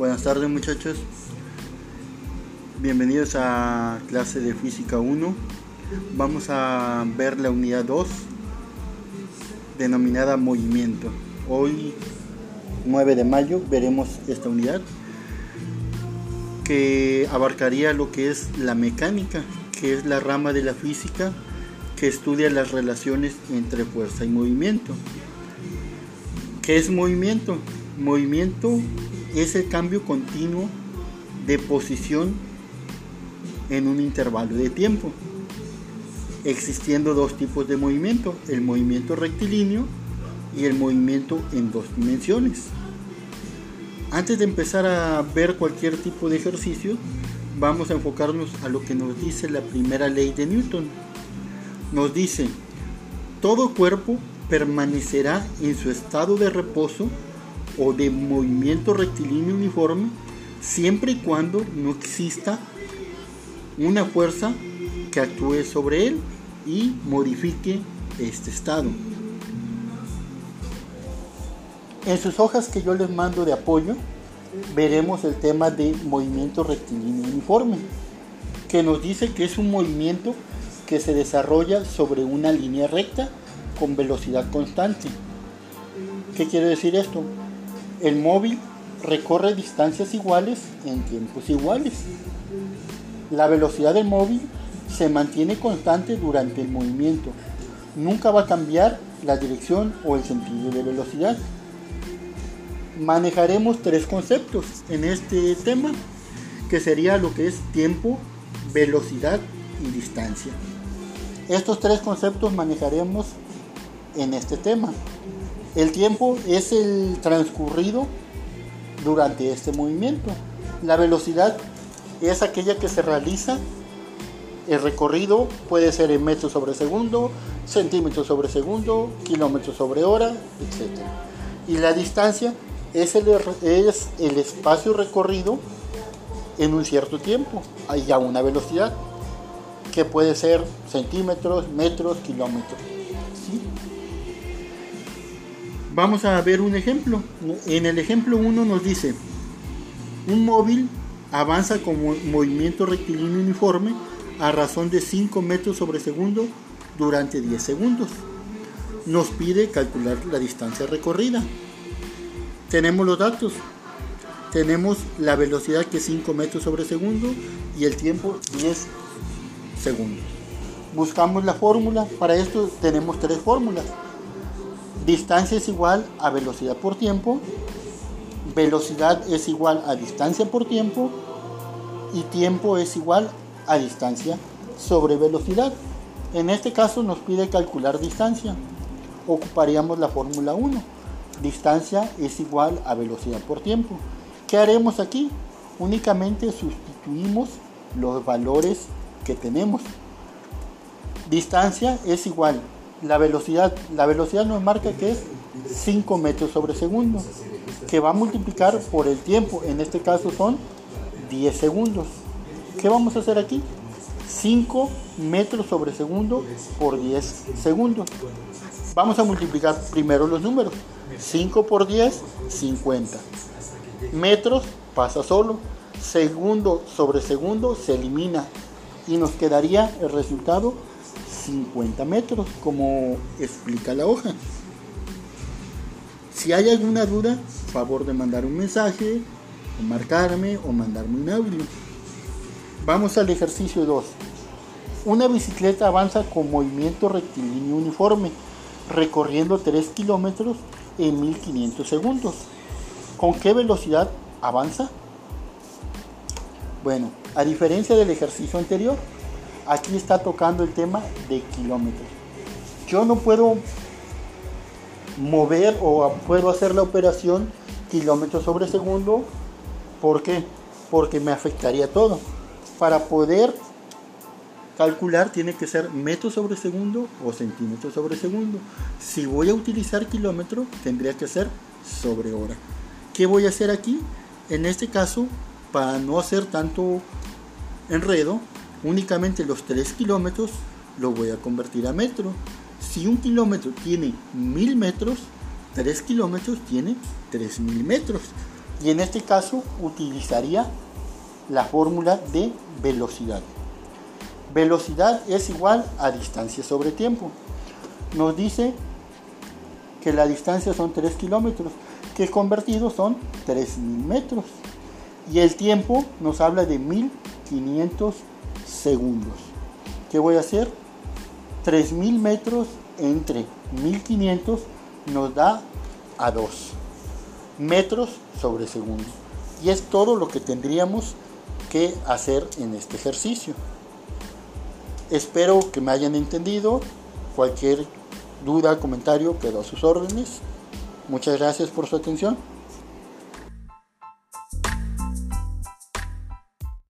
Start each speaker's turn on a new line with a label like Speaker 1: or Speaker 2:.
Speaker 1: Buenas tardes muchachos. Bienvenidos a clase de física 1. Vamos a ver la unidad 2 denominada movimiento. Hoy 9 de mayo veremos esta unidad que abarcaría lo que es la mecánica, que es la rama de la física que estudia las relaciones entre fuerza y movimiento. ¿Qué es movimiento? Movimiento es el cambio continuo de posición en un intervalo de tiempo, existiendo dos tipos de movimiento, el movimiento rectilíneo y el movimiento en dos dimensiones. Antes de empezar a ver cualquier tipo de ejercicio, vamos a enfocarnos a lo que nos dice la primera ley de Newton. Nos dice, todo cuerpo permanecerá en su estado de reposo o de movimiento rectilíneo uniforme siempre y cuando no exista una fuerza que actúe sobre él y modifique este estado. En sus hojas que yo les mando de apoyo, veremos el tema de movimiento rectilíneo uniforme, que nos dice que es un movimiento que se desarrolla sobre una línea recta con velocidad constante. ¿Qué quiere decir esto? El móvil recorre distancias iguales en tiempos iguales. La velocidad del móvil se mantiene constante durante el movimiento. Nunca va a cambiar la dirección o el sentido de velocidad. Manejaremos tres conceptos en este tema, que sería lo que es tiempo, velocidad y distancia. Estos tres conceptos manejaremos en este tema. El tiempo es el transcurrido durante este movimiento. La velocidad es aquella que se realiza. El recorrido puede ser en metros sobre segundo, centímetros sobre segundo, kilómetros sobre hora, etc. Y la distancia es el, es el espacio recorrido en un cierto tiempo, hay a una velocidad que puede ser centímetros, metros, kilómetros. Vamos a ver un ejemplo. En el ejemplo 1 nos dice, un móvil avanza con movimiento rectilíneo uniforme a razón de 5 metros sobre segundo durante 10 segundos. Nos pide calcular la distancia recorrida. Tenemos los datos. Tenemos la velocidad que es 5 metros sobre segundo y el tiempo 10 segundos. Buscamos la fórmula. Para esto tenemos tres fórmulas. Distancia es igual a velocidad por tiempo. Velocidad es igual a distancia por tiempo. Y tiempo es igual a distancia sobre velocidad. En este caso nos pide calcular distancia. Ocuparíamos la fórmula 1. Distancia es igual a velocidad por tiempo. ¿Qué haremos aquí? Únicamente sustituimos los valores que tenemos. Distancia es igual. La velocidad, la velocidad nos marca que es 5 metros sobre segundo, que va a multiplicar por el tiempo. En este caso son 10 segundos. ¿Qué vamos a hacer aquí? 5 metros sobre segundo por 10 segundos. Vamos a multiplicar primero los números. 5 por 10, 50. Metros pasa solo. Segundo sobre segundo se elimina y nos quedaría el resultado 50 metros, como explica la hoja. Si hay alguna duda, favor de mandar un mensaje, o marcarme o mandarme un audio. Vamos al ejercicio 2. Una bicicleta avanza con movimiento rectilíneo uniforme, recorriendo 3 kilómetros en 1500 segundos. ¿Con qué velocidad avanza? Bueno, a diferencia del ejercicio anterior, aquí está tocando el tema de kilómetros. Yo no puedo mover o puedo hacer la operación kilómetros sobre segundo. ¿Por qué? Porque me afectaría todo. Para poder calcular tiene que ser metros sobre segundo o centímetros sobre segundo. Si voy a utilizar kilómetro, tendría que ser sobre hora. ¿Qué voy a hacer aquí? En este caso para no hacer tanto enredo, únicamente los 3 kilómetros lo voy a convertir a metro. Si un kilómetro tiene 1000 metros, 3 kilómetros tiene 3000 metros. Y en este caso utilizaría la fórmula de velocidad. Velocidad es igual a distancia sobre tiempo. Nos dice que la distancia son 3 kilómetros, que convertidos son 3.000 metros. Y el tiempo nos habla de 1500 segundos. ¿Qué voy a hacer? 3000 metros entre 1500 nos da a 2 metros sobre segundo. Y es todo lo que tendríamos que hacer en este ejercicio. Espero que me hayan entendido. Cualquier duda, comentario, quedo a sus órdenes. Muchas gracias por su atención.